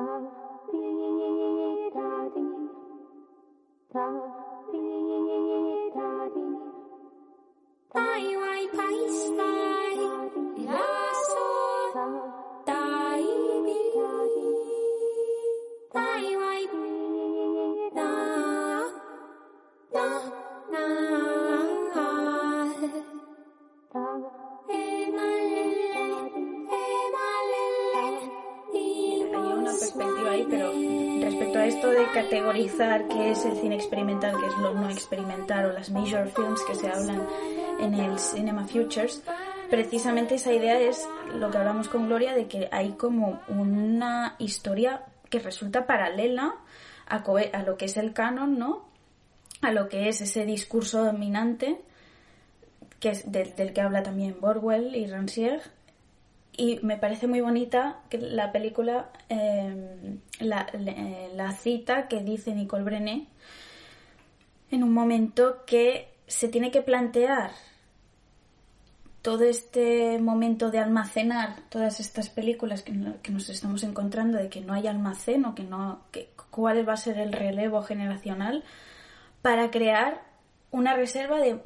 categorizar qué es el cine experimental, qué es lo no experimental o las major films que se hablan en el Cinema Futures, precisamente esa idea es lo que hablamos con Gloria de que hay como una historia que resulta paralela a, a lo que es el canon, ¿no? A lo que es ese discurso dominante que es del, del que habla también Borwell y Rancière y me parece muy bonita que la película, em, eh, la, cita que dice Nicole Brené en un momento que se tiene que plantear todo este momento de almacenar todas estas películas que, que, nos estamos encontrando de que no hay almacén o que no que, cuál va a ser el relevo generacional para crear una reserva de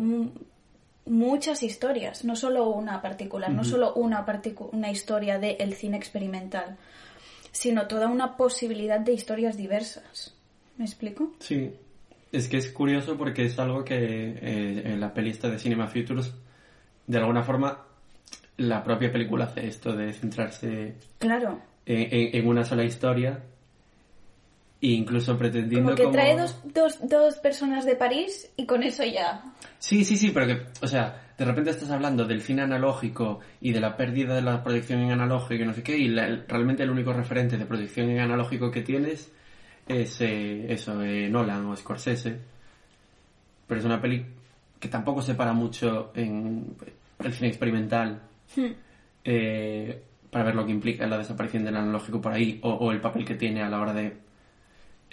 muchas historias, no solo una particular, no solo una, una historia del cine experimental, sino toda una posibilidad de historias diversas. ¿Me explico? Sí, es que es curioso porque es algo que eh, en la pelista de Cinema Futures, de alguna forma, la propia película hace esto de centrarse claro. en una sola historia incluso pretendiendo como que trae dos, dos, dos, personas de París y con eso ya sí sí sí pero que o sea de repente estás hablando del cine analógico y de la pérdida de la proyección en analógico y no sé qué y realmente el único referente de proyección en analógico que tienes es eh, eso eh, Nolan o Scorsese pero es una peli que tampoco se para mucho en el cine experimental hmm. eh, para ver lo que implica la desaparición del analógico por ahí o el papel que tiene a la hora de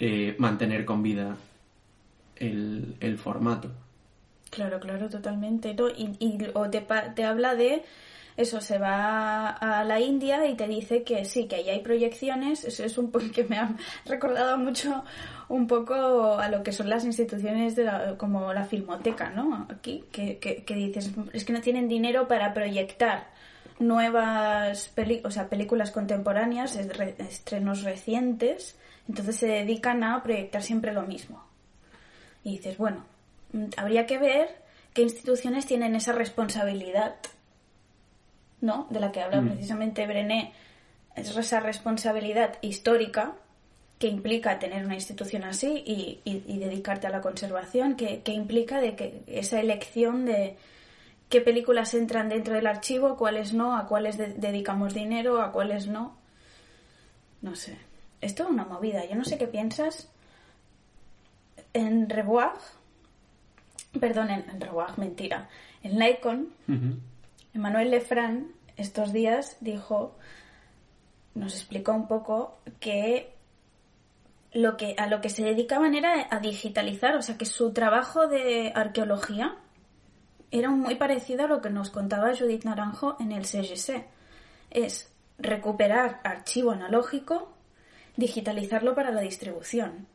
eh, mantener con vida el, formato. Claro, claro, totalmente. Y, o te, te habla de eso, se va a la India y te dice que sí, que ahí hay proyecciones. Eso es un poco que me ha recordado mucho un poco a lo que son las instituciones de como la filmoteca, ¿no? Aquí, que, que, dices, es que no tienen dinero para proyectar nuevas o sea, películas contemporáneas, estrenos recientes, entonces se dedican a proyectar siempre lo mismo. Y dices, bueno, mm, habría que ver qué instituciones tienen esa responsabilidad, ¿no? De la que habla mm. precisamente Brené, es esa responsabilidad histórica que implica tener una institución así y, dedicarte a la conservación, que, implica de que esa elección de qué películas entran dentro del archivo, cuáles no, a cuáles dedicamos dinero, a cuáles no. No sé es toda una movida. Yo no sé qué piensas. En Revoix, perdón, en, en mentira. En Lycon, Emmanuel Lefran estos días dijo, nos explicó un poco que lo que a lo que se dedicaban era a digitalizar, o sea que su trabajo de arqueología era muy parecido a lo que nos contaba Judith Naranjo en el CGC. Es recuperar archivo analógico digitalizarlo para la distribución.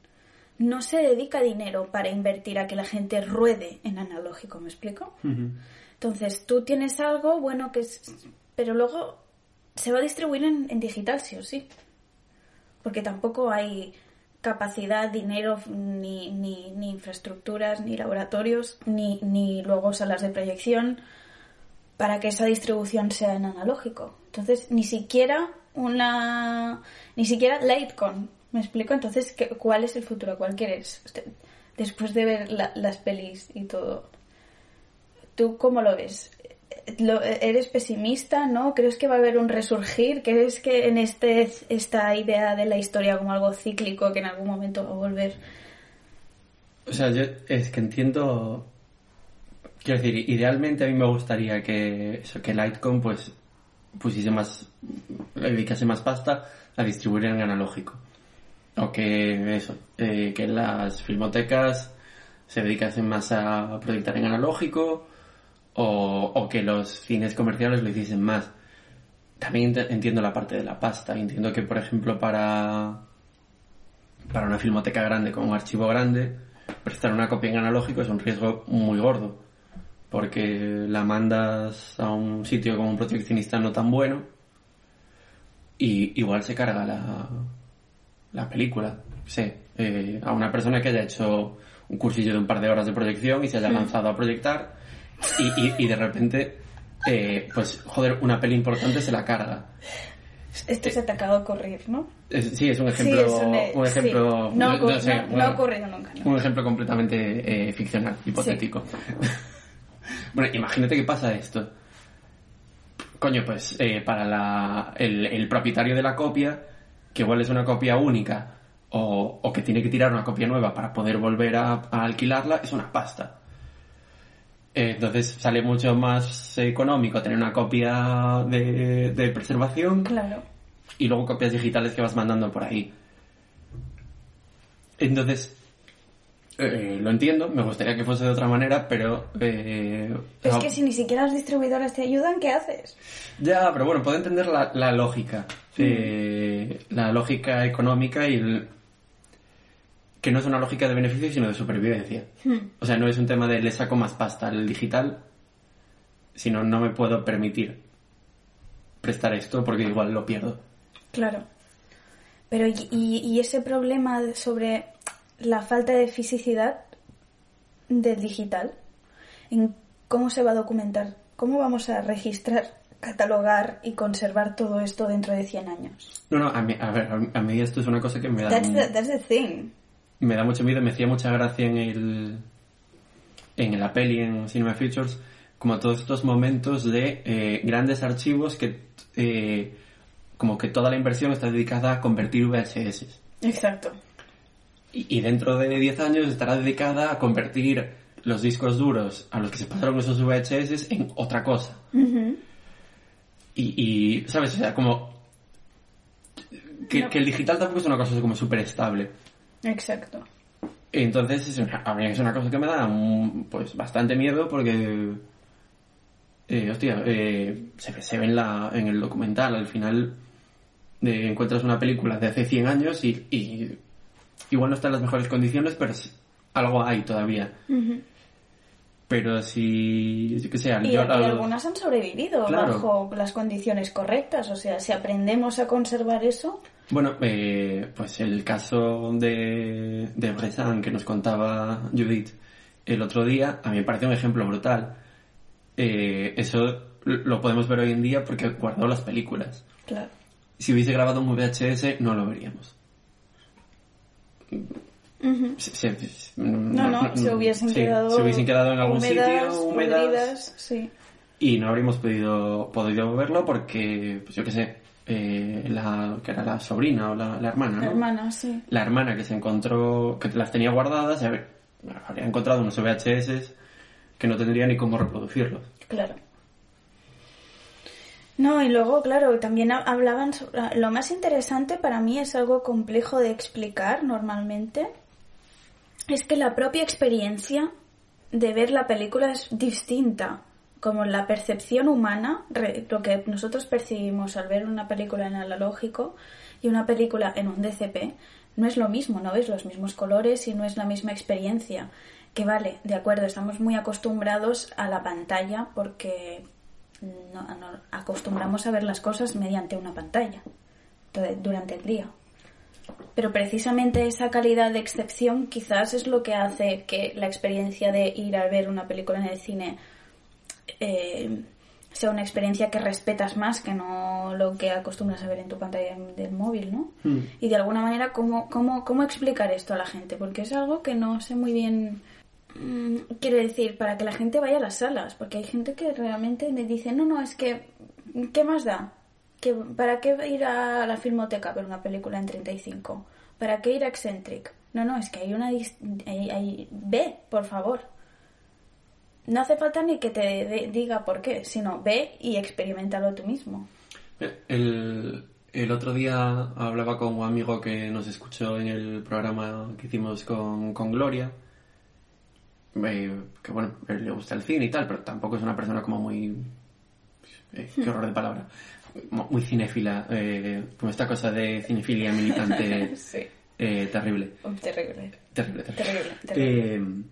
No se dedica dinero para invertir a que la gente ruede en analógico, ¿me explico? Entonces, tú tienes algo, bueno, que es... Pero luego se va a distribuir en, digital, sí o sí. Porque tampoco hay capacidad, dinero, ni, ni, ni infraestructuras, ni laboratorios, ni, ni luego salas de proyección para que esa distribución sea en analógico. Entonces, ni siquiera una... Ni siquiera Lightcon, ¿me explico? Entonces, ¿cuál es el futuro? ¿Cuál quieres? Después de ver las pelis y todo, ¿tú cómo lo ves? ¿Eres pesimista, no? ¿Crees que va a haber un resurgir? ¿Crees que en este, esta idea de la historia como algo cíclico que en algún momento va a volver? O sea, yo es que entiendo... Quiero decir, idealmente a mí me gustaría que, que Lightcon pues pusiese más, dedicase más pasta a distribuir en analógico. O que eso, eh, que las filmotecas se dedicasen más a proyectar en analógico o, que los cines comerciales lo hiciesen más. también ent- entiendo la parte de la pasta. Entiendo que, por ejemplo, para, para una filmoteca grande con un archivo grande, prestar una copia en analógico es un riesgo muy gordo. Porque la mandas a un sitio con un proteccionista no tan bueno y igual se carga la, la película. Sí, eh, a una persona que haya hecho un cursillo de un par de horas de proyección y se haya lanzado a proyectar y, y- y de repente, eh, pues, joder, una peli importante se la carga. Esto se te acaba de ocurrir, ¿no? Es- sí, es un Sí, ejemplo. es un, un ejemplo sí. No, no- no sé, no- ha ocurrido nunca. Un ejemplo completamente eh, ficcional, hipotético. bueno, imagínate que pasa esto. Coño, pues eh, para la, el, el propietario de la copia, que igual es una copia única, o, o que tiene que tirar una copia nueva para poder volver a, a alquilarla, es una pasta. Eh, Entonces sale mucho más económico tener una copia de, de preservación Claro. y luego copias digitales que vas mandando por ahí. Entonces, eh, lo entiendo, me gustaría que fuese de otra manera, pero... eh, Es no- que si ni siquiera las distribuidoras te ayudan, ¿qué haces? Ya, pero bueno, puedo entender la, la lógica. eh, la lógica económica y el... Que no es una lógica de beneficio, sino de supervivencia. O sea, no es un tema de le saco más pasta al digital, sino no me puedo permitir prestar esto porque igual lo pierdo. Claro. Pero y, y- ese problema sobre la falta de fisicidad del digital, en cómo se va a documentar, cómo vamos a registrar, catalogar y conservar todo esto dentro de 100 años. No, no, a mí, a ver, a mí- esto es una cosa que me da... That's the, that's the thing. me da mucho miedo, me hacía mucha gracia en el en la peli en Cinema Features como todos estos momentos de eh, grandes archivos que eh, como que toda la inversión está dedicada a convertir VHS Exacto. Y, y dentro de 10 años estará dedicada a convertir los discos duros a los que se pasaron esos VHS en otra cosa. Y, y, sabes o sea como que, No. que el digital tampoco es una cosa como súper estable Exacto. Entonces, es una- a mí es una cosa que me da mm, pues bastante miedo porque, eh, hostia, eh, se, ve- se ve en, la, en el documental, al final eh, encuentras una película de hace 100 años y, y igual no está en las mejores condiciones, pero algo hay todavía. Ujú. Pero si, yo que sé, Y, yo- y algunas han sobrevivido Claro. bajo las condiciones correctas. O sea, si aprendemos a conservar eso, Bueno, eh, pues el caso de, de Bressan que nos contaba Judith el otro día, a mí me parece un ejemplo brutal. Eh, eso lo podemos ver hoy en día porque guardó las películas. claro. Si hubiese grabado un VHS, no lo veríamos. Ujú. Se- se- No, no, se hubiesen sí, quedado. se hubiesen quedado en algún húmedas, sitio, húmedas, sí. y no habríamos podido, podido verlo porque, pues yo qué sé, eh, la, que era la sobrina o la, la hermana, ¿no? La hermana, sí. la hermana que se encontró, que las tenía guardadas, a ver, habría encontrado unos VHS que no tendría ni cómo reproducirlos. Claro. No, y luego, claro, también ha- hablaban sobre... Lo más interesante para mí es algo complejo de explicar normalmente. Es que la propia experiencia de ver la película es distinta. Como la percepción humana, lo que nosotros percibimos al ver una película en analógico y una película en un DCP, no es lo mismo, no ves los mismos colores y no es la misma experiencia. Que vale, de acuerdo, estamos muy acostumbrados a la pantalla porque no- no- acostumbramos a ver las cosas mediante una pantalla durante el día. Pero precisamente esa calidad de excepción quizás es lo que hace que la experiencia de ir a ver una película en el cine eh, sea una experiencia que respetas más que no lo que acostumbras a ver en tu pantalla del móvil, ¿no? Mm. Y de alguna manera, ¿cómo, cómo, ¿cómo explicar esto a la gente? Porque es algo que no sé muy bien... mm, Quiero decir, para que la gente vaya a las salas, porque hay gente que realmente me dice, no, no, es que, ¿qué más da? ¿Que, ¿Para qué ir a la filmoteca a ver una película en 35? ¿Para qué ir a Eccentric? No, no, es que hay una... hay- hay- Ve, por favor. No hace falta ni que te diga por qué, sino ve y experimentalo tú mismo. El, el otro día hablaba con un amigo que nos escuchó en el programa que hicimos con, con Gloria, eh, que bueno, le gusta el cine y tal, pero tampoco es una persona como muy... eh, qué horror de palabra. muy cinéfila, eh, como esta cosa de cinefilia militante Sí. eh, terrible. Oh, Terrible. Terrible, terrible. Terrible, terrible.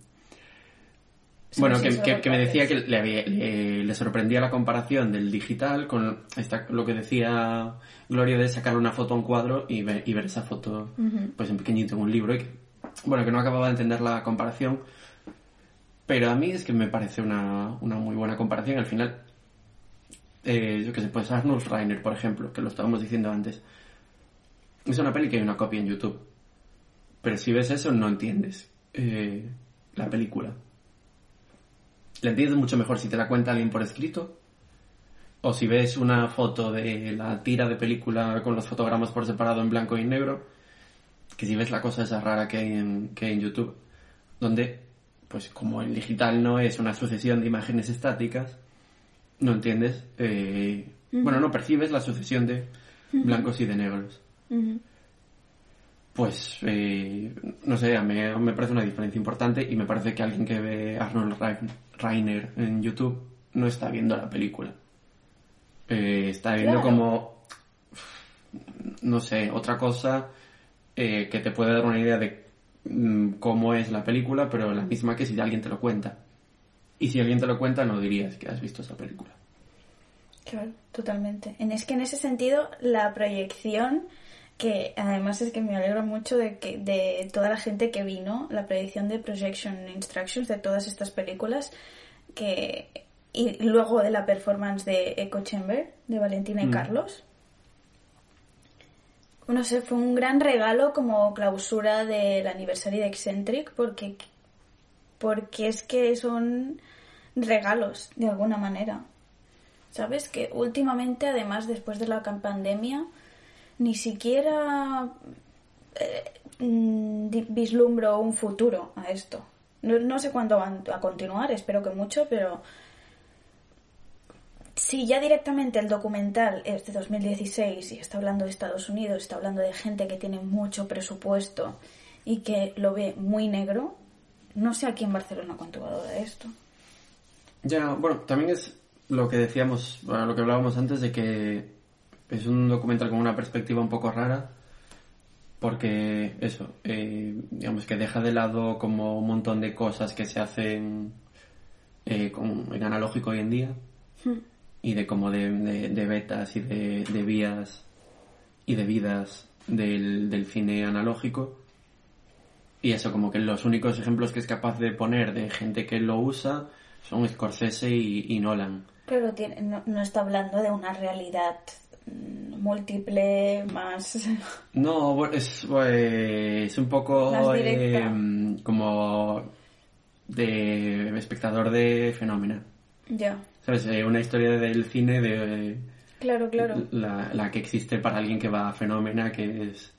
Bueno, sí, que, que- que me decía que le, había- le- le sorprendía la comparación del digital con esta, lo que decía Gloria de sacarle una foto a un cuadro y ver, y ver esa foto pues en pequeñito en un libro. Y que, bueno, que no acababa de entender la comparación, pero a mí es que me parece una, una muy buena comparación. Al final, eh, yo que sé, pues Arnold Reiner, por ejemplo, que lo estábamos diciendo antes, es una peli que hay una copia en YouTube. Pero si ves eso, no entiendes eh, la película. La entiendes mucho mejor si te la cuenta alguien por escrito. O si ves una foto de la tira de película con los fotogramas por separado en blanco y negro. Que si ves la cosa esa rara que hay en, que hay en YouTube. Donde, pues como el digital no es una sucesión de imágenes estáticas, no entiendes. eh, Bueno, no percibes la sucesión de blancos y de negros. Pues, eh, no sé, a mí me parece una diferencia importante y me parece que alguien que ve Arnold Rein- Reiner en YouTube no está viendo la película. Eh, está viendo Claro. como, no sé, otra cosa eh, que te puede dar una idea de mm, cómo es la película, pero la misma que si alguien te lo cuenta. Y si alguien te lo cuenta, no dirías que has visto esa película. Claro, totalmente. En, es que en ese sentido, la proyección, que además es que me alegro mucho de que de toda la gente que vino, la proyección de Projection Instructions de todas estas películas, que y luego de la performance de Echo Chamber, de Valentina y Mm. Carlos. No sé, fue un gran regalo como clausura del aniversario de Eccentric, porque, porque es que son regalos, de alguna manera. ¿Sabes? Que últimamente, además, después de la pandemia, ni siquiera eh, mm, vislumbro un futuro a esto. No, no sé cuándo van a continuar, espero que mucho, pero si ya directamente el documental es de 2016 y está hablando de Estados Unidos, está hablando de gente que tiene mucho presupuesto y que lo ve muy negro, no sé aquí en Barcelona cuánto valora esto. Ya, bueno, también es lo que decíamos, bueno, lo que hablábamos antes de que es un documental con una perspectiva un poco rara, porque eso, eh, digamos que deja de lado como un montón de cosas que se hacen eh, con- en analógico hoy en día, y de como de, de- de betas y de, de vías y de vidas del, del cine analógico. Y eso, como que los únicos ejemplos que es capaz de poner de gente que lo usa son Scorsese y, y Nolan. Pero tiene- no, no está hablando de una realidad mm, múltiple más... No, es, eh, es un poco eh, como de espectador de fenómeno. ya, ¿Sabes? Eh, una historia del cine de claro, claro. la, la que existe para alguien que va a fenómena, que es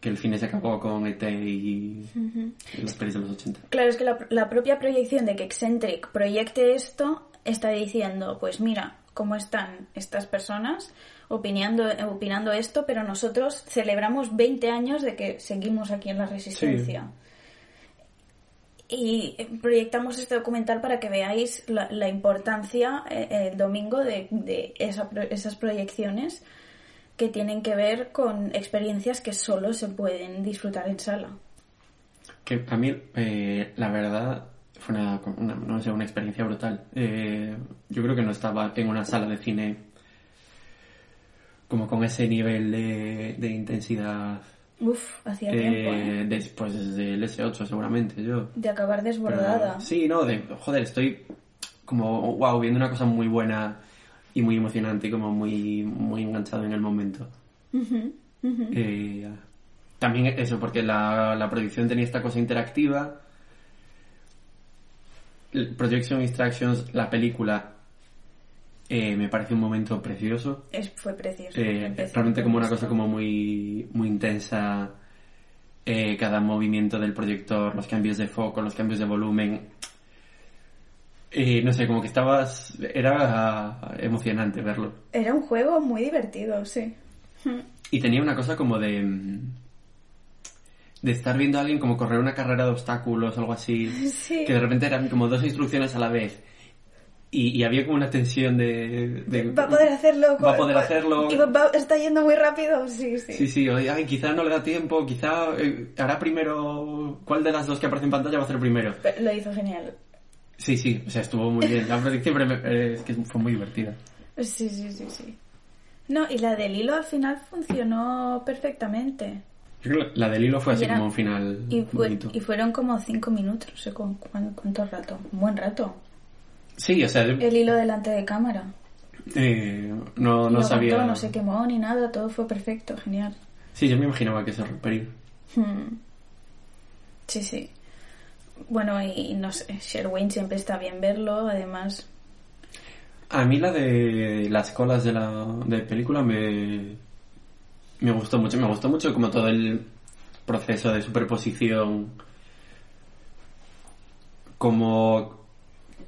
que el cine se acabó con ET y, las pelis de los 80. Claro, es que la, la propia proyección de que Eccentric proyecte esto está diciendo, pues mira cómo están estas personas opinando, opinando esto, pero nosotros celebramos 20 años de que seguimos aquí en la resistencia. Y proyectamos este documental para que veáis la, la importancia eh, el domingo de, de esa esas proyecciones que tienen que ver con experiencias que solo se pueden disfrutar en sala. Que a mí, eh, la verdad, fue una, una- no sé, una experiencia brutal. Eh, yo creo que no estaba en una sala de cine como con ese nivel de intensidad Uf, hacía tiempo, ¿eh? eh, después del S8 seguramente yo. De acabar Pero, desbordada. sí, no, de, joder, estoy como, wow, viendo una cosa muy buena y muy emocionante y como muy, muy enganchado en el momento. Eh, también eso, porque la, la producción tenía esta cosa interactiva. Projection Instructions, la película, eh, me parece un momento precioso. Es, fue precioso. Eh, realmente como una cosa como muy, muy intensa. eh, cada movimiento del proyector, los cambios de foco, los cambios de volumen. Eh, no sé, como que estabas... Era emocionante verlo. Era un juego muy divertido, sí. Y tenía una cosa como de... De estar viendo a alguien como correr una carrera de obstáculos o algo así. Sí. Que de repente eran como dos instrucciones a la vez. Y, y había como una tensión de, de- Va a poder hacerlo. Va a poder hacerlo. Y va- está yendo muy rápido. Sí, sí. Sí, sí, oye, ay, quizá no le da tiempo, quizá eh, hará primero... ¿Cuál de las dos que aparece en pantalla va a hacer primero? Pero Lo hizo genial. Sí, sí, o sea, estuvo muy bien. La predicción eh, es que fue muy divertida. Sí, sí, sí, sí. No, y la del hilo al final funcionó perfectamente. Yo creo que la del hilo fue así era- como un final Y, fue- bonito. y fueron como cinco minutos, no sé cu- cu- cuánto rato. Un buen rato. Sí, o sea, El hilo delante de cámara. eh, no, no sabía... no se quemó ni nada, todo fue perfecto, genial. Sí, yo me imaginaba que se rompería. Hmm. Sí, sí. Bueno, y no sé, Sherwin siempre está bien verlo, además. A mí la de las colas de la de película me, me gustó mucho. Me gustó mucho como todo el proceso de superposición. Como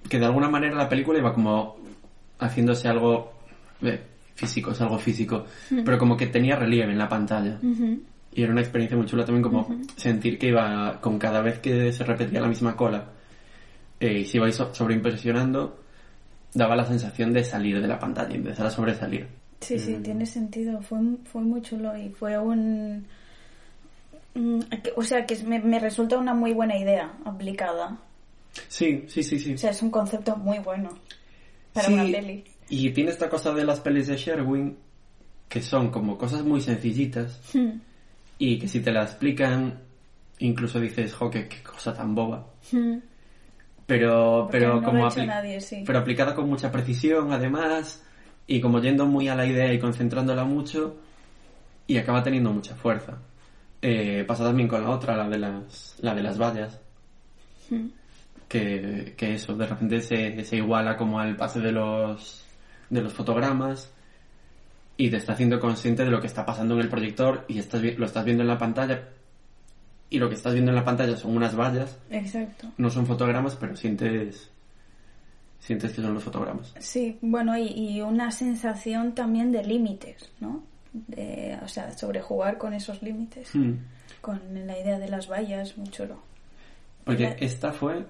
que de alguna manera la película iba como haciéndose algo eh, físico, es algo físico, pero como que tenía relieve en la pantalla. Y era una experiencia muy chula también como sentir que iba con cada vez que se repetía la misma cola eh, y se iba so- sobreimpresionando, daba la sensación de salir de la pantalla empezar a sobresalir. Sí, Mm. sí, tiene sentido. Fue, fue muy chulo y fue un... mm, O sea, que me, me resulta una muy buena idea aplicada. Sí, sí, sí, sí. O sea, es un concepto muy bueno para Sí, una peli. Y tiene esta cosa de las pelis de Sherwin que son como cosas muy sencillitas Hmm, y que si te la explican incluso dices, jo, qué, qué cosa tan boba. hmm. Pero, Porque pero no como apli- nadie, sí. pero aplicada con mucha precisión además y como yendo muy a la idea y concentrándola mucho y acaba teniendo mucha fuerza Eh, pasa también con la otra la de las la de las vallas Hmm. Que, que eso de repente se, se iguala como al pase de los de los fotogramas y te está haciendo consciente de lo que está pasando en el proyector y estás lo estás viendo en la pantalla y lo que estás viendo en la pantalla son unas vallas Exacto. no son fotogramas pero sientes sientes que son los fotogramas Sí, bueno, y, y una sensación también de límites, ¿no? De, o sea, sobrejugar con esos límites. Hmm. Con la idea de las vallas, muy chulo. Porque La- esta fue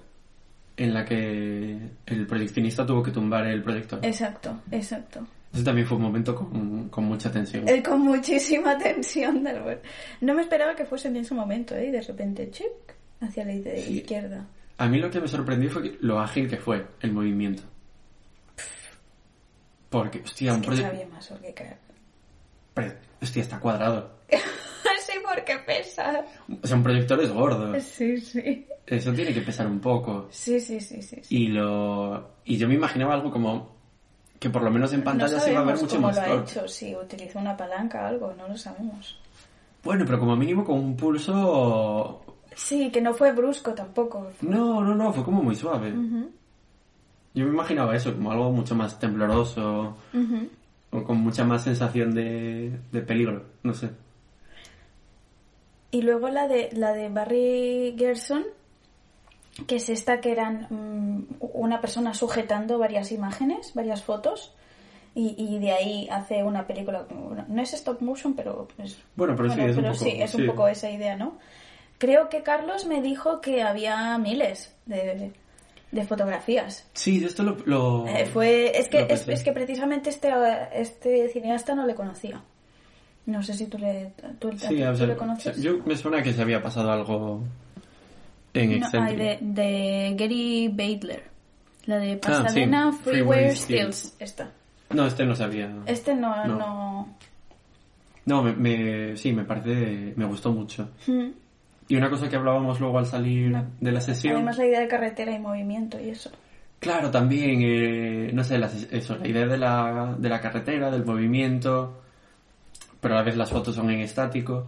en la que el proyeccionista tuvo que tumbar el proyector. Exacto, exacto. Ese también fue un momento con, con mucha tensión. Eh, con muchísima tensión del ver- No me esperaba que fuese en ese momento, ¿eh? Y de repente, chic, hacia la Sí. izquierda. A mí lo que me sorprendió fue lo ágil que fue el movimiento. Porque, hostia, Es un proyecto... sabía más o que caer. Hostia, está cuadrado. porque pesa. O sea, un proyector es gordo. Sí, sí. Eso tiene que pesar un poco. Sí, sí, sí, sí. sí. Y lo... Y yo me imaginaba algo como... Que por lo menos en pantalla no se iba a ver mucho cómo más lo ha hecho, si utilizó una palanca o algo, no lo sabemos. Bueno, pero como mínimo con un pulso... Sí, que no fue brusco tampoco. No, no, no, fue como muy suave. Yo me imaginaba eso, como algo mucho más tembloroso, o con mucha más sensación de, de peligro, no sé. Y luego la de la de Barry Gerson, que es esta que eran mm, una persona sujetando varias imágenes, varias fotos, y, y de ahí hace una película. No es stop motion, pero es, Bueno, pero sí, es un pero poco- sí, es un sí. poco esa idea, ¿no? Creo que Carlos me dijo que había miles de, de fotografías. Sí, de esto lo... lo- Eh, fue, es que, es que precisamente este, este cineasta no le conocía. No sé si tú le, tú, Sí, tú sea, le conoces. yo me suena que se había pasado algo en No, Eccentric. ay, de, de Gary Badler. La de Ah, sí, Pasadena Freeway Freeware Stills. Stills. Esta. No, este no sabía. Este no... No. no. No, me, me- sí, me parece... Me gustó mucho. Mm. Y una cosa que hablábamos luego al salir de la sesión... Además la idea de carretera y movimiento y eso. Claro, también, eh, no sé, las- eso, la idea de la, de la carretera, del movimiento, pero a la vez las fotos son en estático.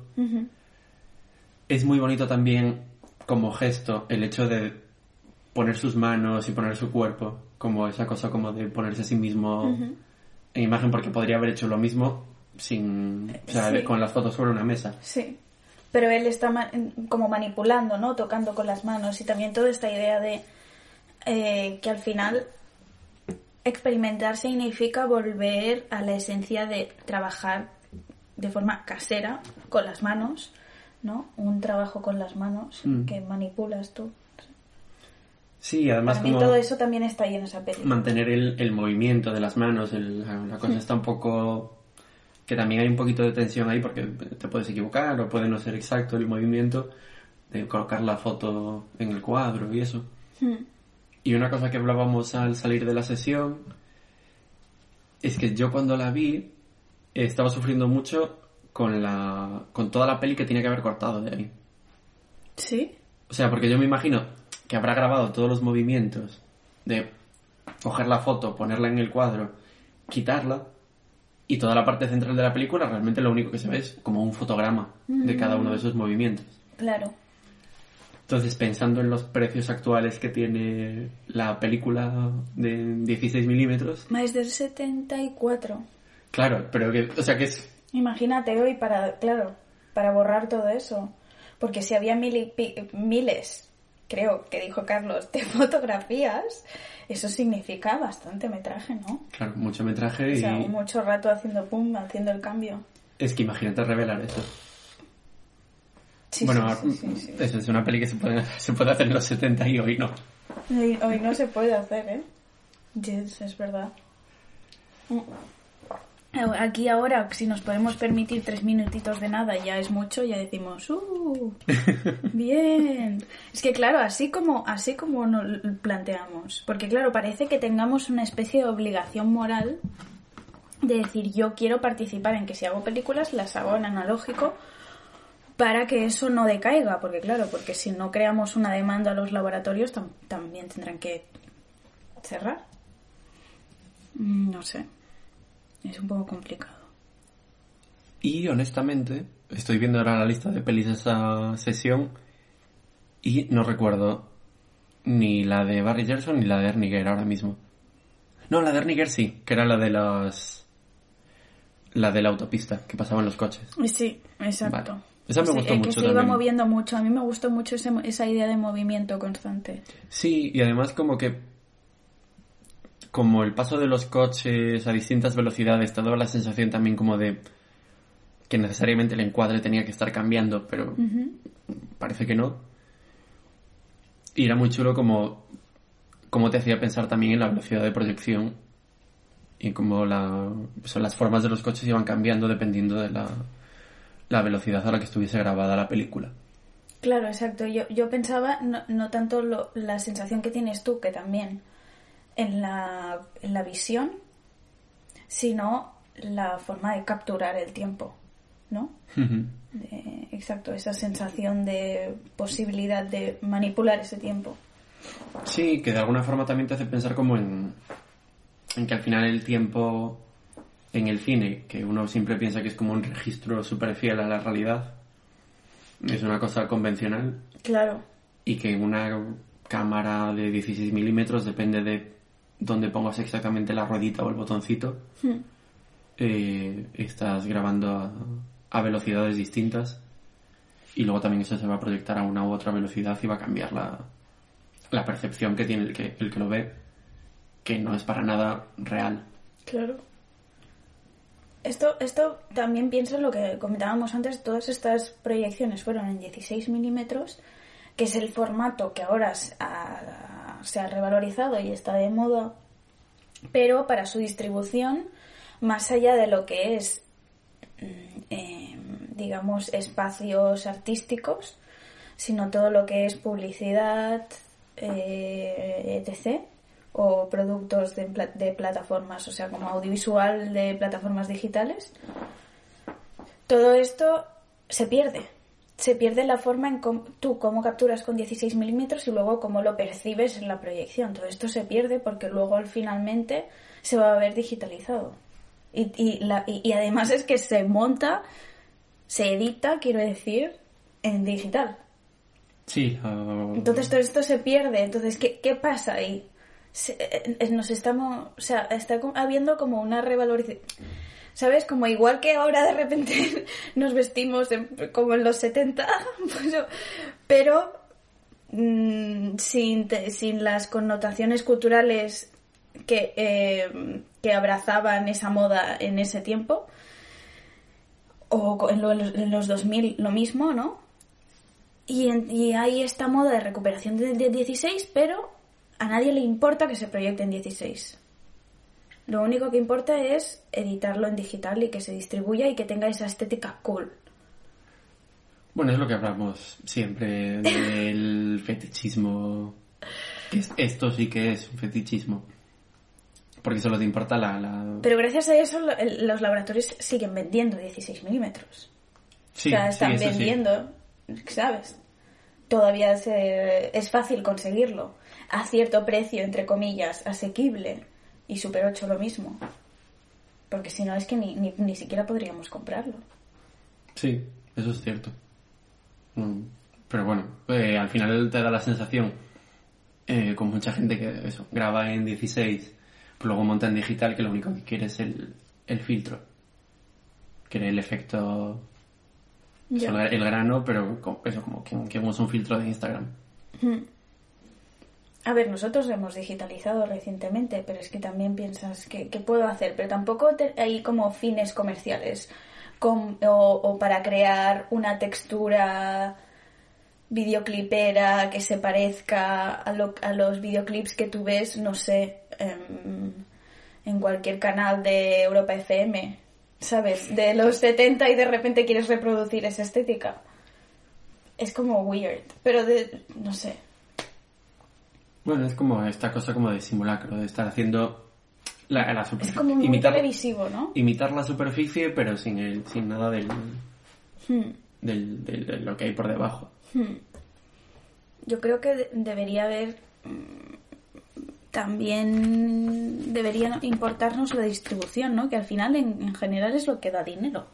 Es muy bonito también como gesto el hecho de poner sus manos y poner su cuerpo, como esa cosa como de ponerse a sí mismo en imagen, porque podría haber hecho lo mismo sin, o sea, Sí. con las fotos sobre una mesa. Sí. Pero él está ma- como manipulando, ¿no? Tocando con las manos y también toda esta idea de eh, que al final experimentar significa volver a la esencia de trabajar de forma casera con las manos, ¿no? Un trabajo con las manos Mm. que manipulas tú. Sí, además Para mí como todo eso también está ahí en esa peli. mantener el, el movimiento de las manos, el- la, la cosa está un poco... que también hay un poquito de tensión ahí porque te puedes equivocar o puede no ser exacto el movimiento de colocar la foto en el cuadro y eso. Hmm. Y una cosa que hablábamos al salir de la sesión es que yo cuando la vi eh, estaba sufriendo mucho con la con toda la peli que tenía que haber cortado de ahí. ¿Sí? O sea, porque yo me imagino que habrá grabado todos los movimientos de coger la foto, ponerla en el cuadro, quitarla y toda la parte central de la película realmente lo único que se ve es como un fotograma de cada uno de esos movimientos. Claro. Entonces, pensando en los precios actuales que tiene la película de 16 milímetros, Más del 74. Claro, pero que, o sea, que es, Imagínate hoy para, claro, para borrar todo eso. Porque si había mil y pi- miles, creo que dijo Carlos, de fotografías, eso significa bastante metraje, ¿no? claro, mucho metraje O y sea, mucho rato haciendo pum, haciendo el cambio. es que imagínate revelar eso. Sí, bueno, sí, eso es una peli que se puede, se puede hacer en los 70 y hoy no. Hoy, hoy no se puede hacer, ¿eh? Yes, es verdad. Mm. Aquí ahora, si nos podemos permitir tres minutitos de nada, ya es mucho, ya decimos, ¡uh! Bien. Es que claro, así como, así como nos planteamos. Porque claro, parece que tengamos una especie de obligación moral de decir, yo quiero participar en que si hago películas, las hago en analógico para que eso no decaiga, porque claro, porque si no creamos una demanda a los laboratorios tam- también tendrán que cerrar. Mm, No sé, es un poco complicado. Y honestamente, estoy viendo ahora la lista de pelis de esa sesión y no recuerdo ni la de Barry Gerson ni la de Erniger ahora mismo. No, la de Erniger sí, que era la de las... La de la autopista, que pasaban los coches. Sí, exacto. Vale. Esa me Sí, gustó es mucho que se iba moviendo mucho. A mí me gustó mucho ese- esa idea de movimiento constante. Sí, y además como que... Como el paso de los coches a distintas velocidades, te daba la sensación también como de que necesariamente el encuadre tenía que estar cambiando, pero parece que no. Y era muy chulo como, como te hacía pensar también en la velocidad de proyección y como la, son las formas de los coches iban cambiando dependiendo de la, la velocidad a la que estuviese grabada la película. Claro, exacto. Yo, yo pensaba no, no tanto lo- la sensación que tienes tú, que también en la, en la visión, sino la forma de capturar el tiempo, ¿no? De- exacto, esa sensación de posibilidad de manipular ese tiempo. Sí, que de alguna forma también te hace pensar como en, en que al final el tiempo en el cine, que uno siempre piensa que es como un registro súper fiel a la realidad, es una cosa convencional Claro, y que una cámara de 16 milímetros depende de dónde pongas exactamente la ruedita o el botoncito. eh, estás grabando a, a velocidades distintas y luego también eso se va a proyectar a una u otra velocidad y va a cambiar la, la percepción que tiene el que, el que lo ve, que no es para nada real. claro. Esto, esto también pienso en lo que comentábamos antes, todas estas proyecciones fueron en 16 milímetros, que es el formato que ahora ha, se ha revalorizado y está de moda, pero para su distribución, más allá de lo que es, mm, eh, digamos, espacios artísticos, sino todo lo que es publicidad, eh, etc., o productos de, de plataformas, o sea, como audiovisual de plataformas digitales, todo esto se pierde. Se pierde la forma en cómo, tú cómo capturas con 16 milímetros y luego cómo lo percibes en la proyección. Todo esto se pierde porque luego al finalmente se va a ver digitalizado. Y, y, la- y- y además es que se monta, se edita, quiero decir, en digital. Sí, ah, Entonces todo esto se pierde. Entonces, ¿qué, qué pasa ahí? Se- eh, eh, nos estamos, o sea, está habiendo como una revalorización. ¿Sabes? Como igual que ahora de repente nos vestimos como en los 70, pues, pero mm, sin, sin las connotaciones culturales que, eh, que abrazaban esa moda en ese tiempo. O en, lo- en los, en los 2000 lo mismo, ¿no? Y, y hay esta moda de recuperación de 16, pero a nadie le importa que se proyecte en 16. Lo único que importa es editarlo en digital y que se distribuya y que tenga esa estética cool. Bueno, es lo que hablamos siempre del fetichismo. Que es- esto sí que es un fetichismo. Porque solo te importa la... la... Pero gracias a eso los laboratorios siguen vendiendo 16 milímetros. Sí, o sea, están sí. vendiendo, ¿sabes? Todavía se- es fácil conseguirlo. A cierto precio, entre comillas, asequible. Y Super 8 lo mismo. Porque si no es que ni, ni, ni siquiera podríamos comprarlo. Sí, eso es cierto. Mm, Pero bueno, eh, al final te da la sensación, eh, con mucha gente que eso, graba en 16, pues luego monta en digital, que lo único que quiere es el, el filtro. Quiere el efecto, el grano, pero eso como quien, quien usa un filtro de Instagram. A ver, nosotros hemos digitalizado recientemente, pero es que también piensas que, puedo hacer, pero tampoco te- hay como fines comerciales com- o, para crear una textura videoclipera que se parezca a, lo- a los videoclips que tú ves, no sé, em, en cualquier canal de Europa FM, ¿sabes? De los 70 y de repente quieres reproducir esa estética. Es como weird, pero de, no sé. Bueno, es como esta cosa como de simulacro, de estar haciendo la, la Es superficie. como muy imitar, televisivo, ¿no? imitar la superficie, pero sin, el, sin nada del, Hmm. del, del- de lo que hay por debajo. Yo creo que de- debería haber mm, también debería importarnos la distribución, ¿no? Que al final en, en general es lo que da dinero,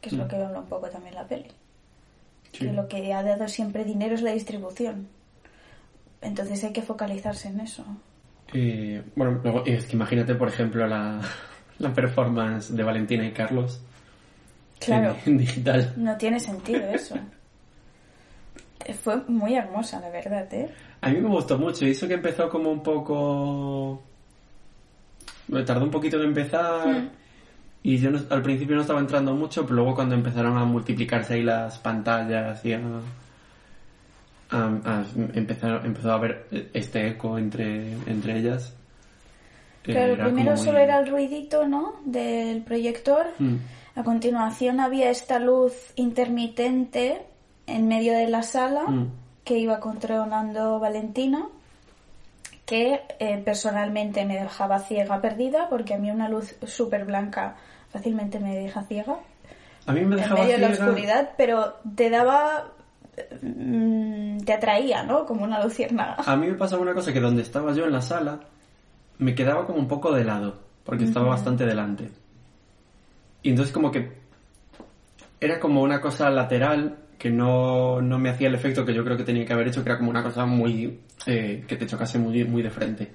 que es lo que habla un poco también la peli. Sí. Que lo que ha dado siempre dinero es la distribución. Entonces hay que focalizarse en eso. Eh, bueno, luego, es que imagínate, por ejemplo, la, la performance de Valentina y Carlos Claro. en, en digital. No tiene sentido eso. Fue muy hermosa, la verdad, ¿eh? A mí me gustó mucho, hizo que empezó como un poco... Me tardó un poquito en empezar Mm. y yo no- al principio no estaba entrando mucho, pero luego cuando empezaron a multiplicarse ahí las pantallas y a... a- a empezar, empezó a haber este eco entre, entre ellas. eh, Claro, primero muy- solo era el ruidito, ¿no? Del proyector. Mm. A continuación había esta luz intermitente en medio de la sala Mm. que iba controlando Valentina, que eh, personalmente me dejaba ciega perdida, porque a mí una luz súper blanca fácilmente me deja ciega A mí me en dejaba medio de la ciega. oscuridad, pero te daba... mm, te atraía, ¿no? Como una luciérnaga. A mí me pasaba una cosa que donde estaba yo en la sala me quedaba como un poco de lado, porque estaba bastante delante. Y entonces como que era como una cosa lateral que no, no me hacía el efecto que yo creo que tenía que haber hecho, que era como una cosa muy... eh, que te chocase muy, muy de frente.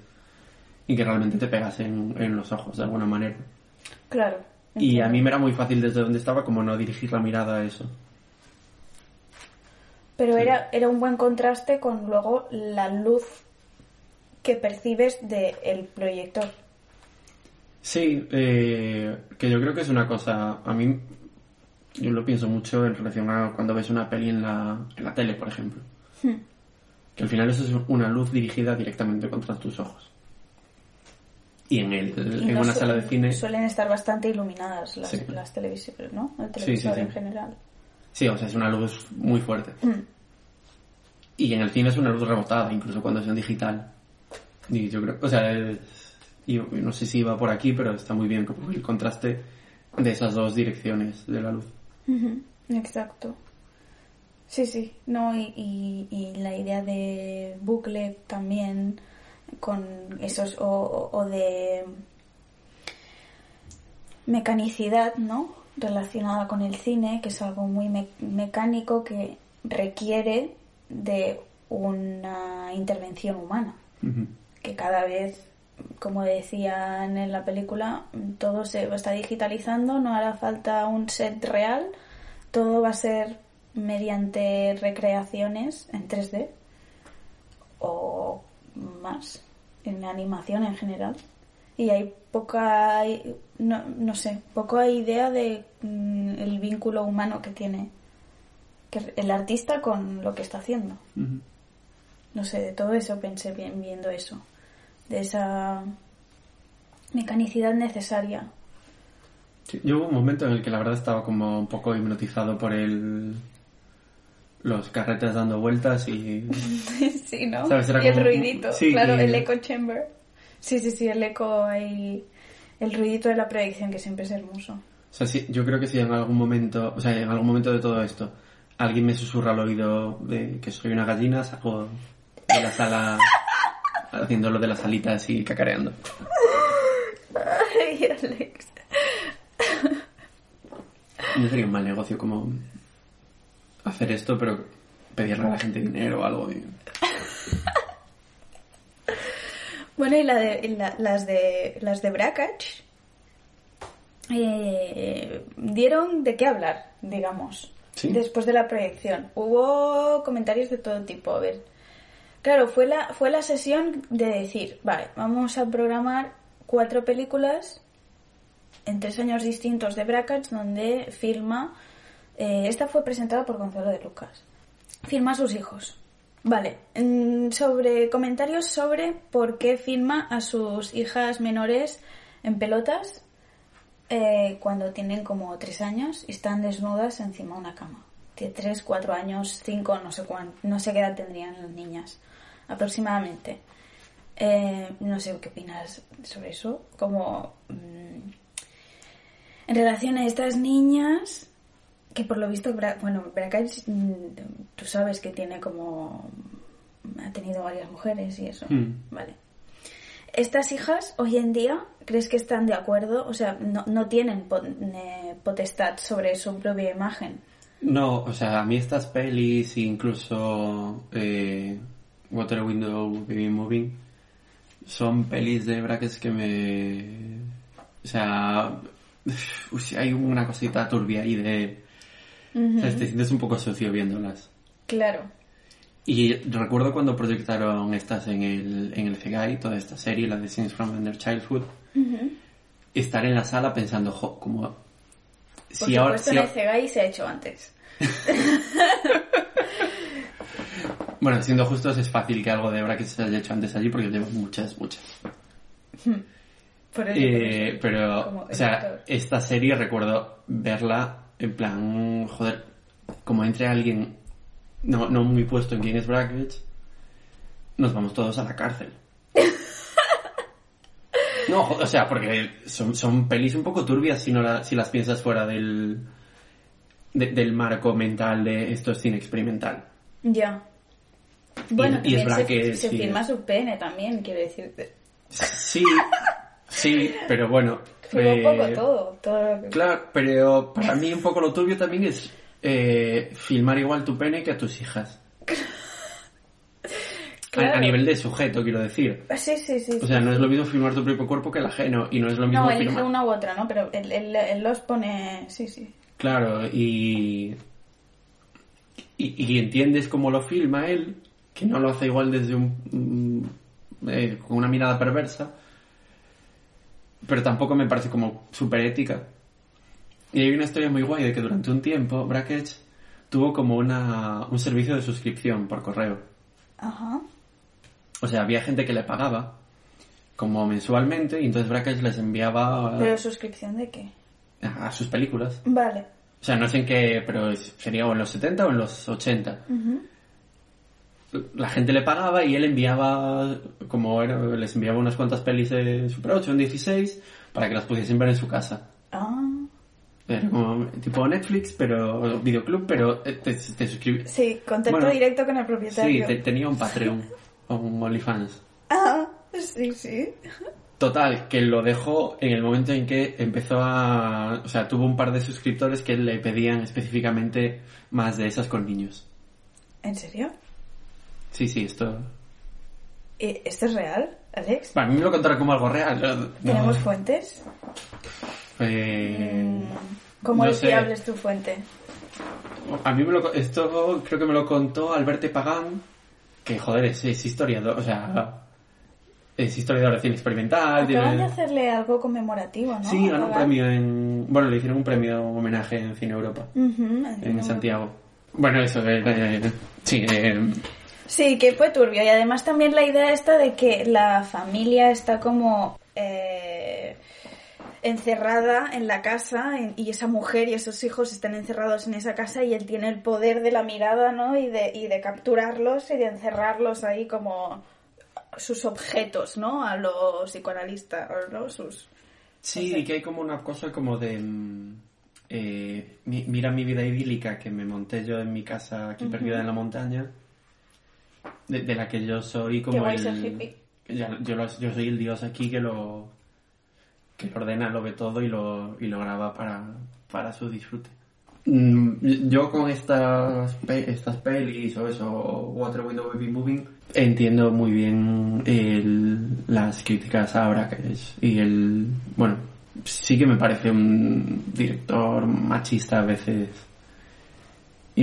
Y que realmente te pegase en, en los ojos de alguna manera. Claro. Y a mí me era muy fácil desde donde estaba como no dirigir la mirada a eso. Pero era, era un buen contraste con luego la luz que percibes del proyector. Sí, eh, que yo creo que es una cosa, a mí, yo lo pienso mucho en relación a cuando ves una peli en la, en la tele, por ejemplo. Hmm. Que al final eso es una luz dirigida directamente contra tus ojos. Y en, el, Y en no una sala de cine, Suelen estar bastante iluminadas las, Sí. las televisiones, ¿no? El televisor sí, sí. en general. Sí, o sea, es una luz muy fuerte. Hmm. Y en el cine es una luz rebotada, incluso cuando es en digital. Y yo creo, o sea, es- y no sé si va por aquí, pero está muy bien como el contraste de esas dos direcciones de la luz. Exacto. Sí, sí. No, y, y, y la idea de bucle también con esos o- o de mecanicidad, ¿no? Relacionada con el cine, que es algo muy me- mecánico que requiere de una intervención humana. Que cada vez, como decían en la película, todo se está digitalizando, no hará falta un set real, todo va a ser mediante recreaciones en 3D o más, en animación en general. Y hay poca, no, no sé, poca idea de mm, el vínculo humano que tiene que el artista con lo que está haciendo. No sé, de todo eso pensé bien viendo eso, de esa mecanicidad necesaria. Sí, yo hubo un momento en el que la verdad estaba como un poco hipnotizado por el los carretes dando vueltas y sí, ¿no? ¿Sabes? Era y el como- ruidito, sí, claro, y- el echo chamber. Sí, sí, sí, el eco ahí, el ruidito de la proyección que siempre es hermoso. O sea, sí, yo creo que si en algún momento, o sea, en algún momento de todo esto, alguien me susurra al oído de que soy una gallina, saco de la sala haciendo lo de las alitas y cacareando. Ay, Alex. No sería un mal negocio como hacer esto, pero pedirle a la gente dinero o algo. y- Bueno, y la de, y la- las de las de Brackach eh, dieron de qué hablar, digamos, Sí. después de la proyección. Hubo comentarios de todo tipo. A ver, claro, fue la fue la sesión de decir, vale, vamos a programar cuatro películas en tres años distintos de Brackach, donde filma. eh, esta fue presentada por Gonzalo de Lucas. Filma a sus hijos. Vale, sobre comentarios sobre por qué filma a sus hijas menores en pelotas eh, cuando tienen como tres años y están desnudas encima de una cama. Tiene tres, cuatro años, cinco, no sé cuánto, no sé qué edad tendrían las niñas aproximadamente. Eh, no sé qué opinas sobre eso. Como mm, en relación a estas niñas, que por lo visto, Bra- bueno, Brackach, mm, tú sabes que tiene como. ha tenido varias mujeres y eso. Hmm. Vale. Estas hijas, hoy en día, ¿crees que están de acuerdo? O sea, no, no tienen po- potestad sobre su propia imagen. No, o sea, a mí estas pelis, incluso eh, Water Window Baby Moving, son pelis de brackets que me... O sea, hay una cosita turbia ahí de... o sea, te sientes un poco sucio viéndolas. Claro. Y recuerdo cuando proyectaron estas en el, en el CGI, toda esta serie, la de Scenes from Under Childhood, estar en la sala pensando, jo, como... Por Si ahora, si en el CGI se ha hecho antes. Bueno, siendo justos, es fácil que algo de brackets se haya hecho antes allí porque llevo muchas, muchas. Por eso, Eh, por eso. pero, o sea, esta serie recuerdo verla en plan, joder, como entre alguien no, no muy puesto en quién es brackets, nos vamos todos a la cárcel. No, o sea, porque son, son pelis un poco turbias si, no la- si las piensas fuera del, de- del marco mental de esto es cine experimental. Ya. Bueno, y es se, brackets, se sí. filma su pene también, quiero decir. Sí, sí, pero bueno. Un eh, poco todo. todo lo que- Claro, pero para mí un poco lo turbio también es eh, filmar igual tu pene que a tus hijas. A- nivel de sujeto, quiero decir. Sí, sí, sí. O sea, no es lo mismo filmar tu propio cuerpo que el ajeno, y no es lo mismo No, elige filmar... una u otra, ¿no? Pero él, él- él los pone... Sí, sí. Claro, y... y... y entiendes cómo lo filma él, que no lo hace igual desde un... mm, eh, con una mirada perversa, pero tampoco me parece como súper ética. Y hay una historia muy guay de que durante un tiempo Brackets tuvo como una, un servicio de suscripción por correo. Ajá. O sea, había gente que le pagaba como mensualmente y entonces Brackets les enviaba ¿Pero suscripción de qué? a, sus películas. Vale. O sea, no sé en qué, pero sería o en los 70 o en los 80. Ujú. La gente le pagaba y él enviaba, como era, les enviaba unas cuantas pelis de Super 8 en 16 para que las pudiesen ver en su casa. Ah. Era como tipo Netflix, pero videoclub, pero eh, te, te suscribías. Sí, contacto Bueno, directo con el Sí, propietario. te- tenía un Patreon o un OnlyFans. Ah, sí, sí. Total, que lo dejó en el momento en que empezó a... O sea, tuvo un par de suscriptores que le pedían específicamente más de esas con niños. ¿En serio? Sí, sí, esto... ¿E- ¿Esto es real, Alex? Para mí me lo contaron como algo real. no- ¿Tenemos fuentes? eh, Mm, ¿Cómo no es fiable es tu fuente? A mí me lo... Esto creo que me lo contó Alberto Pagán, que joder, es, es historiador, o sea... Es historiador de cine experimental. Acaban de hacerle algo conmemorativo, ¿no? Sí, ganó un premio en... Bueno, le hicieron un premio homenaje en Cine Europa. Ujú, en Santiago. Bueno, eso, eh, eh, sí, eh, Sí, que fue turbio. Y además también la idea esta de que la familia está como eh, encerrada en la casa y esa mujer y esos hijos están encerrados en esa casa y él tiene el poder de la mirada, ¿no? Y de, y de capturarlos y de encerrarlos ahí como sus objetos, ¿no? A los psicoanalistas, ¿no? Sus... Sí, y que hay como una cosa como de... mm, eh, mi- mira mi vida idílica que me monté yo en mi casa aquí perdida en la montaña, de, de la que yo soy como el... hippie. ya- yo, lo- yo soy el dios aquí que lo, que lo ordena, lo ve todo y lo, y lo graba para, para su disfrute. Mm, Yo con estas, estas pelis o eso, Water Window Baby Moving, entiendo muy bien el- las críticas a Braques y el... Bueno, sí que me parece un director machista a veces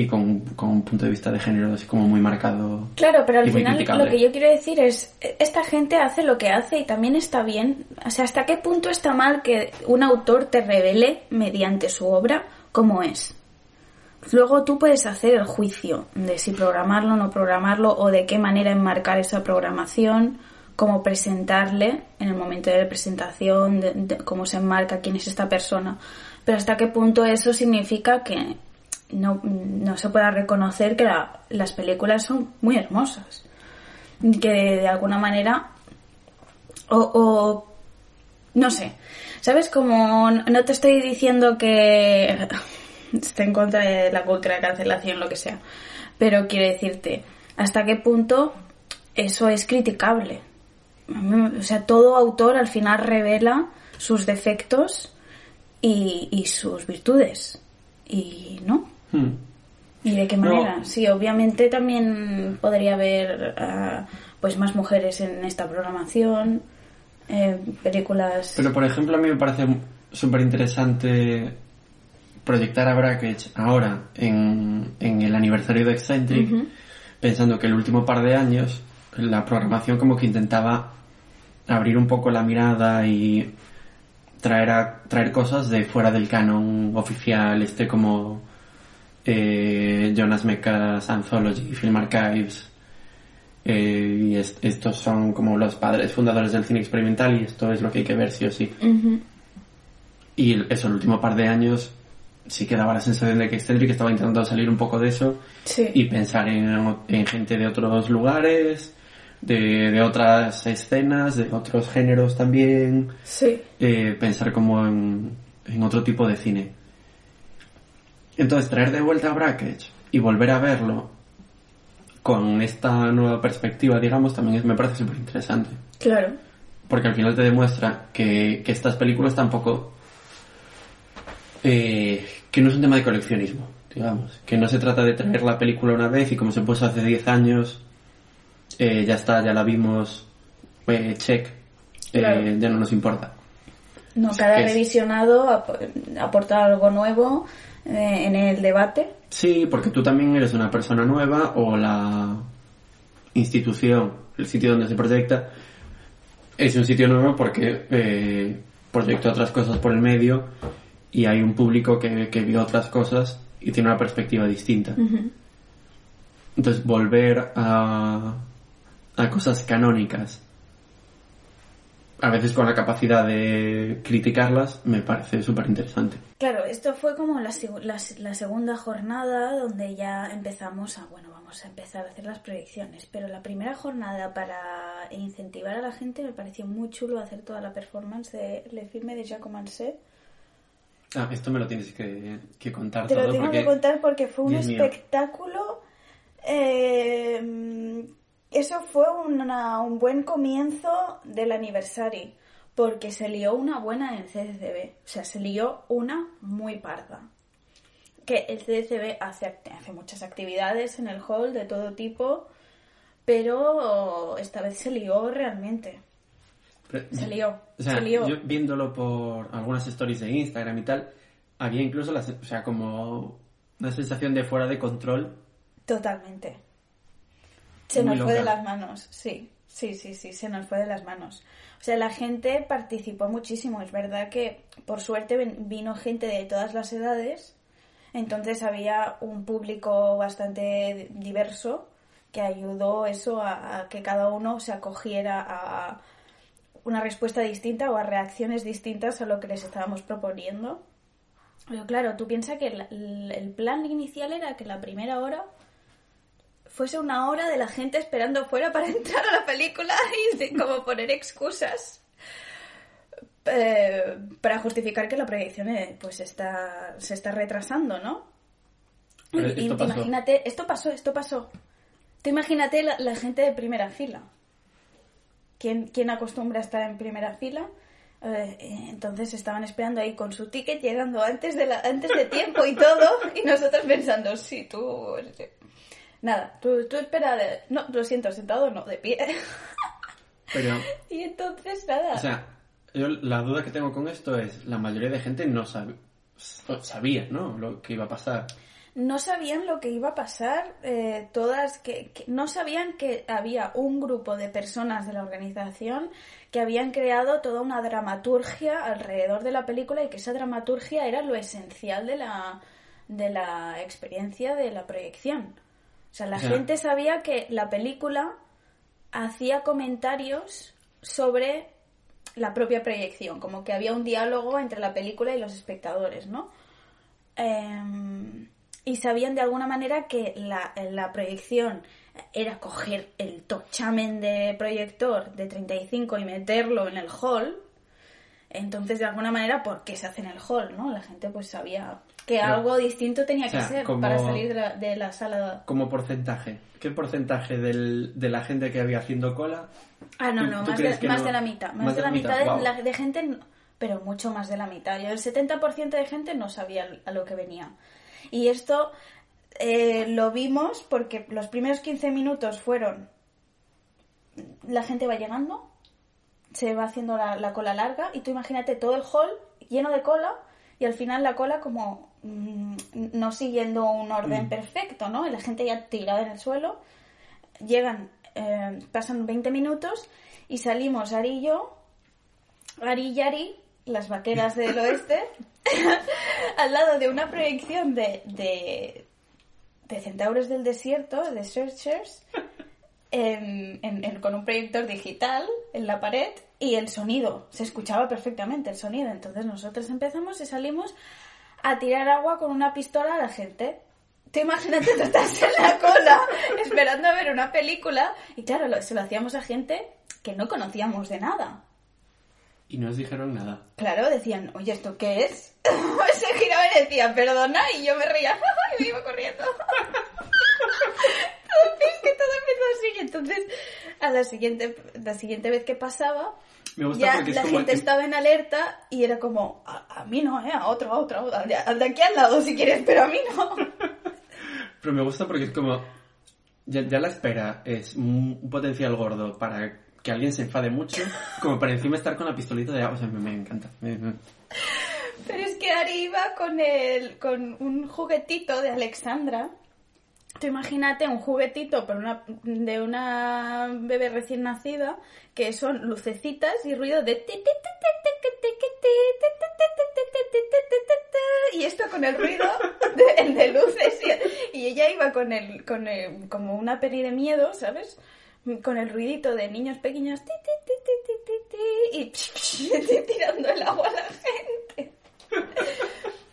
y con, con un punto de vista de género así como muy marcado. Claro, pero al final lo que yo quiero decir es, esta gente hace lo que hace y también está bien. O sea, ¿hasta qué punto está mal que un autor te revele mediante su obra cómo es? Luego tú puedes hacer el juicio de si programarlo o no programarlo o de qué manera enmarcar esa programación, cómo presentarle en el momento de la presentación, de- de cómo se enmarca quién es esta persona. Pero hasta qué punto eso significa que no, no se pueda reconocer que la- las películas son muy hermosas. Que de alguna manera o, no sé, ¿sabes? Como no te estoy diciendo que esté en contra de la cultura cancelación, lo que sea, pero quiero decirte, ¿hasta qué punto eso es criticable? O sea, todo autor al final revela sus defectos y, y sus virtudes. Y no. Hmm. ¿Y de qué manera? Sí, obviamente también podría haber ah, pues más mujeres en esta programación, eh, películas... Pero por ejemplo a mí me parece súper interesante proyectar a Brackage ahora en, en el aniversario de Eccentric, pensando que el último par de años la programación como que intentaba abrir un poco la mirada y traer a, traer cosas de fuera del canon oficial, este como eh, Jonas Mekas Anthology, Film Archives, eh, y es- estos son como los padres fundadores del cine experimental y esto es lo que hay que ver sí o sí. Y el- eso, el último par de años sí que daba la sensación de que Eccentric estaba intentando salir un poco de eso Sí. y pensar en, en gente de otros lugares, de, de otras escenas, de otros géneros también, Sí. eh, pensar como en, en otro tipo de cine. Entonces, traer de vuelta a Brackage y volver a verlo con esta nueva perspectiva, digamos, también es- me parece súper interesante. Claro. Porque al final te demuestra que, que estas películas tampoco... eh, que no es un tema de coleccionismo, digamos. Que no se trata de traer la película una vez y como se puso hace 10 años, eh, ya está, ya la vimos, eh, check, eh, Claro. ya no nos importa. No, cada Es- revisionado ap- aporta algo nuevo eh, en el debate. Sí, porque tú también eres una persona nueva o la institución, el sitio donde se proyecta, es un sitio nuevo porque eh, proyecta otras cosas por el medio y hay un público que, que vio otras cosas y tiene una perspectiva distinta. Entonces, volver a, a cosas canónicas, a veces con la capacidad de criticarlas, me parece súper interesante. Claro, esto fue como la, seg- la, la segunda jornada donde ya empezamos a, bueno, vamos a empezar a hacer las proyecciones, pero la primera jornada para incentivar a la gente me pareció muy chulo hacer toda la performance de Le Filme de Jacques Mansé. Ah, esto me lo tienes que, que contar Te lo tengo porque... que contar porque fue un Dios espectáculo. eh, eso fue una- un buen comienzo del aniversario, porque se lió una buena en CCCB. O sea, se lió una muy parda. Que el CCCB hace, hace muchas actividades en el hall de todo tipo, pero esta vez se lió realmente. Pero- Se lió, O sea, se lió. yo viéndolo por algunas stories de Instagram y tal, había incluso, la, o sea, como una sensación de fuera de control. Totalmente. Se nos fue de las manos, sí, sí, sí, sí, se nos fue de las manos. O sea, la gente participó muchísimo. Es verdad que, por suerte, vino gente de todas las edades. Entonces había un público bastante diverso que ayudó eso a, a que cada uno se acogiera a una respuesta distinta o a reacciones distintas a lo que les estábamos proponiendo. Pero claro, tú piensas que el, el plan inicial era que la primera hora fuese una hora de la gente esperando fuera para entrar a la película y de como poner excusas eh, para justificar que la proyección eh, pues está se está retrasando, ¿no? Pero Y- esto pasó. imagínate, esto pasó, esto pasó. Tú imagínate la, la gente de primera fila. ¿Quién, quién acostumbra a estar en primera fila? Eh, entonces estaban esperando ahí con su ticket, llegando antes de, la, antes de tiempo y todo, y nosotros pensando, sí, tú... Nada, tú, tú espera, de- no, lo siento, sentado no, de pie. Pero, y entonces, nada. o sea, yo la duda que tengo con esto es, la mayoría de gente no sabe, sabía, ¿no? Lo que iba a pasar. no sabían lo que iba a pasar, eh, todas, que, que no sabían que había un grupo de personas de la organización que habían creado toda una dramaturgia alrededor de la película y que esa dramaturgia era lo esencial de la, de la experiencia de la proyección. O sea, la gente sabía que la película hacía comentarios sobre la propia proyección, como que había un diálogo entre la película y los espectadores, ¿no? Eh, y sabían de alguna manera que la, la proyección era coger el tochamen de proyector de 35 y meterlo en el hall. Entonces, de alguna manera, ¿por qué se hace en el hall? ¿no? La gente pues sabía que Pero, algo distinto tenía o sea, que ser como- para salir de la, de la sala. Como porcentaje, ¿qué porcentaje del- de la gente que había haciendo cola? Ah, no, ¿Tú- no, más, de, más no? de la mitad. Más, Más de la mitad, Guau. de, la- de gente, pero mucho más de la mitad. Yo, el 70% de gente no sabía a lo que venía. Y esto eh, lo vimos porque los primeros 15 minutos fueron. La gente va llegando, se va haciendo la, la cola larga, y tú imagínate todo el hall lleno de cola, y al final la cola como mm, no siguiendo un orden Mm. perfecto, ¿no? Y la gente ya tirada en el suelo llegan, eh, pasan 20 minutos y salimos Ari y yo, Ari y Ari, las vaqueras del oeste, al lado de una proyección de, de, de centauros del desierto, de Searchers, en- en- en- con un proyector digital en la pared y el sonido, se escuchaba perfectamente el sonido. Entonces nosotros empezamos y salimos a tirar agua con una pistola a la gente. Tú imagínate, tú estás en la cola esperando a ver una película y claro, lo- se lo hacíamos a gente que no conocíamos de nada. Y no os dijeron nada. Claro, decían, oye, ¿esto qué es? Se giraban y decían, perdona, y yo me reía y me iba corriendo. es que todo empezó así, entonces a la siguiente, la siguiente vez que pasaba, Me gusta ya porque es la como... gente estaba en alerta y era como, a, a mí no, ¿eh? A otro, a otro, a otro, al de, al de aquí al lado si quieres, pero a mí no. Pero me gusta porque es como... Ya, ya la espera es un un potencial gordo para que alguien se enfade mucho, como para encima estar con la pistolita de agua. O sea, me, me encanta. Me- me- Pero es que Ari iba con, el, con un juguetito de Alexandra. Tú imagínate un juguetito pero una, de una bebé recién nacida que son lucecitas y ruido de y esto con el ruido de, de luces y, y, ella iba con el, con el como una peli de miedo, ¿sabes? Con el ruidito de niños pequeños y tirando el agua a la gente.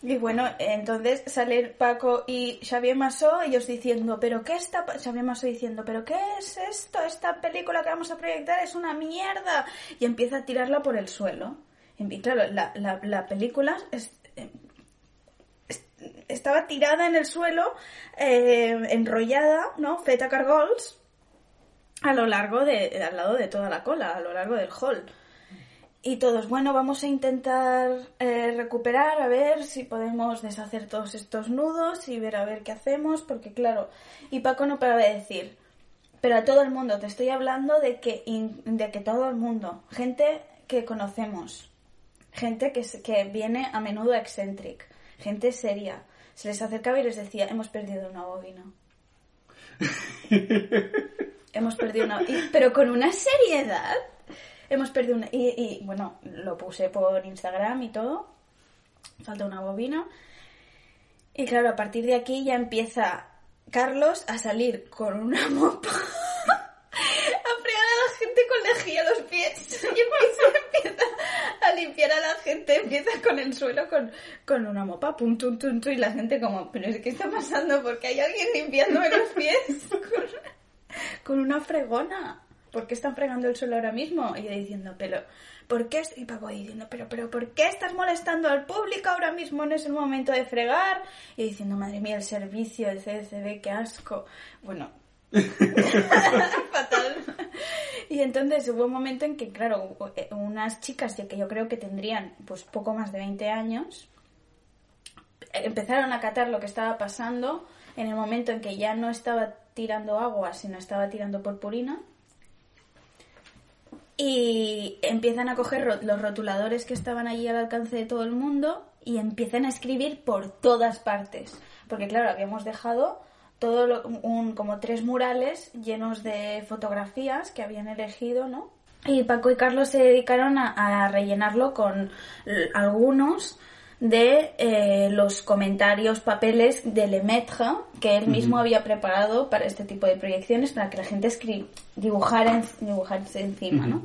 Y bueno, entonces sale Paco y Xavier Masó, ellos diciendo, pero ¿qué está? pa-?" Xavier Masó diciendo, pero ¿qué es esto? Esta película que vamos a proyectar es una mierda. Y empieza a tirarla por el suelo. Y claro, la, la, la película es- estaba tirada en el suelo, eh, enrollada, ¿no? Feta cargols, a lo largo de, al lado de toda la cola, a lo largo del hall. Y todos, bueno, vamos a intentar eh, recuperar, a ver si podemos deshacer todos estos nudos y ver a ver qué hacemos, porque claro, y Paco no paraba de decir, pero a todo el mundo, te estoy hablando de que, in- de que todo el mundo, gente que conocemos, gente que, que viene a menudo a Eccentric, gente seria, se les acercaba y les decía, hemos perdido una bobina. hemos perdido una... y- pero con una seriedad. Hemos perdido una... Y, bueno, lo puse por Instagram y todo. Falta una bobina. Y claro, a partir de aquí ya empieza Carlos a salir con una mopa a fregar a la gente con lejía los pies y empieza, empieza a limpiar a la gente, empieza con el suelo con, con una mopa, pum, tum, tum, tum, y la gente como, pero ¿qué está pasando? Porque hay alguien limpiándome los pies con una fregona. ¿Por qué están fregando el suelo ahora mismo? Y yo diciendo, pero, ¿por qué? Y Paco diciendo, pero, pero, ¿por qué estás molestando al público ahora mismo? No es el momento de fregar. Y diciendo, madre mía, el servicio del CCB, qué asco. Bueno, fatal. Y entonces hubo un momento en que, claro, unas chicas que yo creo que tendrían pues poco más de 20 años, empezaron a catar lo que estaba pasando en el momento en que ya no estaba tirando agua, sino estaba tirando purpurina y empiezan a coger los rotuladores que estaban allí al alcance de todo el mundo y empiezan a escribir por todas partes. Porque claro, habíamos dejado todo un, como tres murales llenos de fotografías que habían elegido, ¿no? Y Paco y Carlos se dedicaron a rellenarlo con algunos de eh, los comentarios, papeles de Lemaitre que él mismo había preparado para este tipo de proyecciones, para que la gente dibujara, dibujarse encima, ¿no?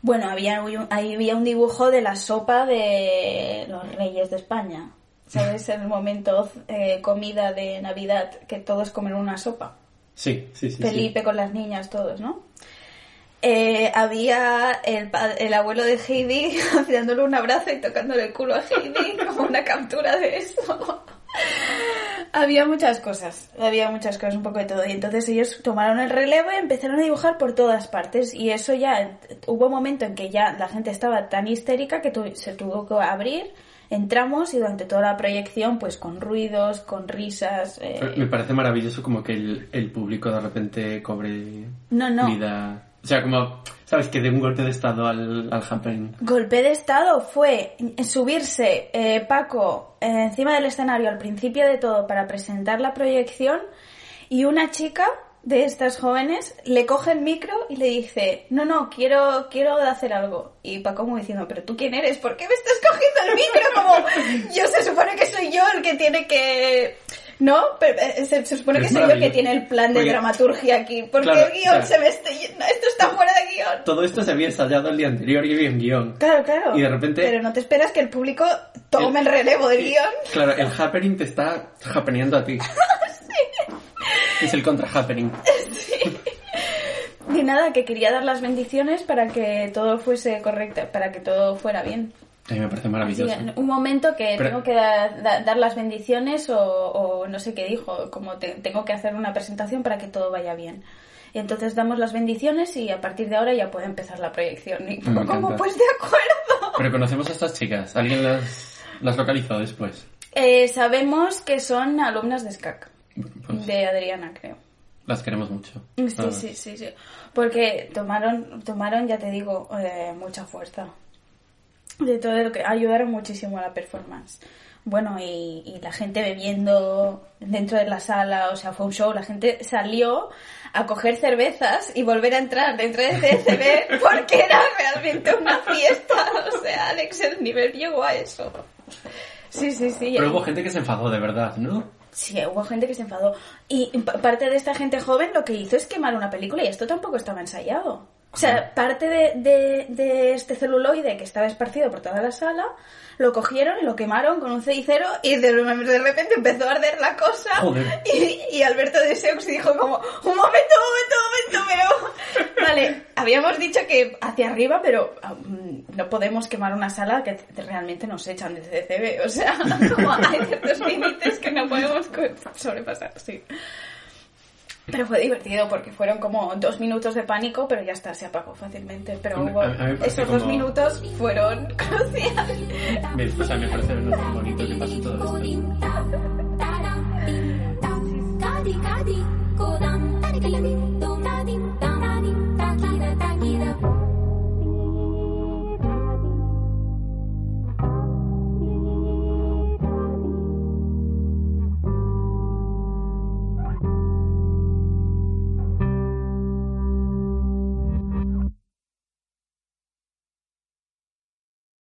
Bueno, había, había un dibujo de la sopa de los reyes de España. ¿Sabes? El momento eh, comida de Navidad, que todos comen una sopa. Sí, sí, sí. Felipe con las niñas, todos, ¿no? Eh, había el, el, abuelo de Heidi dándole un abrazo y tocándole el culo a Heidi como una captura de eso. había muchas cosas, había muchas cosas, un poco de todo. Y entonces ellos tomaron el relevo y empezaron a dibujar por todas partes. Y eso ya, hubo un momento en que ya la gente estaba tan histérica que se tuvo que abrir. Entramos y durante toda la proyección, pues con ruidos, con risas. Eh... Me parece maravilloso como que el, el público de repente cobre no, no. vida sea, como, ¿sabes? Que de un golpe de estado al, al happening. Golpe de estado fue subirse eh, Paco encima del escenario al principio de todo para presentar la proyección y una chica de estas jóvenes le coge el micro y le dice, no, no, quiero, quiero hacer algo. Y Paco como diciendo, pero tú quién eres, ¿por qué me estás cogiendo el micro? Como, yo se supone que soy yo el que tiene que ¿No? Pero eh, se, supone que soy yo que tiene el plan de dramaturgia aquí. Porque el guion se me está yendo. Esto está fuera de guion. Todo esto se había ensayado el día anterior y había un guion. Claro, claro. Y de repente. Pero no te esperas que el público tome el, relevo del guion. Claro, el happening te está happeneando a ti. sí. Es el contra-happening. sí. Ni nada, que quería dar las bendiciones para que todo fuese correcto, para que todo fuera bien. A mí me parece maravilloso. un momento que tengo que dar las bendiciones o, no sé qué dijo, como tengo que hacer una presentación para que todo vaya bien. Y entonces damos las bendiciones y a partir de ahora ya puede empezar la proyección. Y como, pues de acuerdo. Pero conocemos a estas chicas. ¿Alguien las, las localizó después? Eh, sabemos que son alumnas de SCAC. Pues de Adriana, creo. Las queremos mucho. Sí, sí, sí, sí. Porque tomaron, tomaron ya te digo, eh, mucha fuerza de todo lo que ayudaron muchísimo a la performance. Bueno, y, la gente bebiendo dentro de la sala, o sea, fue un show, la gente salió a coger cervezas y volver a entrar dentro del CCB porque era realmente una fiesta. O sea, Alex, el nivel llegó a eso. Sí, sí, sí. Pero hubo gente que se enfadó de verdad, ¿no? Sí, hubo gente que se enfadó. Y parte de esta gente joven lo que hizo es quemar una película y esto tampoco estaba ensayado. O sea, parte de, de, este celuloide que estaba esparcido por toda la sala, lo cogieron, lo quemaron con un cenicero y de, repente empezó a arder la cosa. Y, y, Alberto de Seux dijo como, un momento, un momento, un momento, pero... Vale, habíamos dicho que hacia arriba, pero um, no podemos quemar una sala que realmente nos echan de CCB. O sea, como hay ciertos límites que no podemos sobrepasar, sí. Pero fue divertido porque fueron como dos minutos de pánico, pero ya está, se apagó fácilmente. Pero hubo, esos dos minutos fueron cruciales. O me parece bonito que pasó todo esto.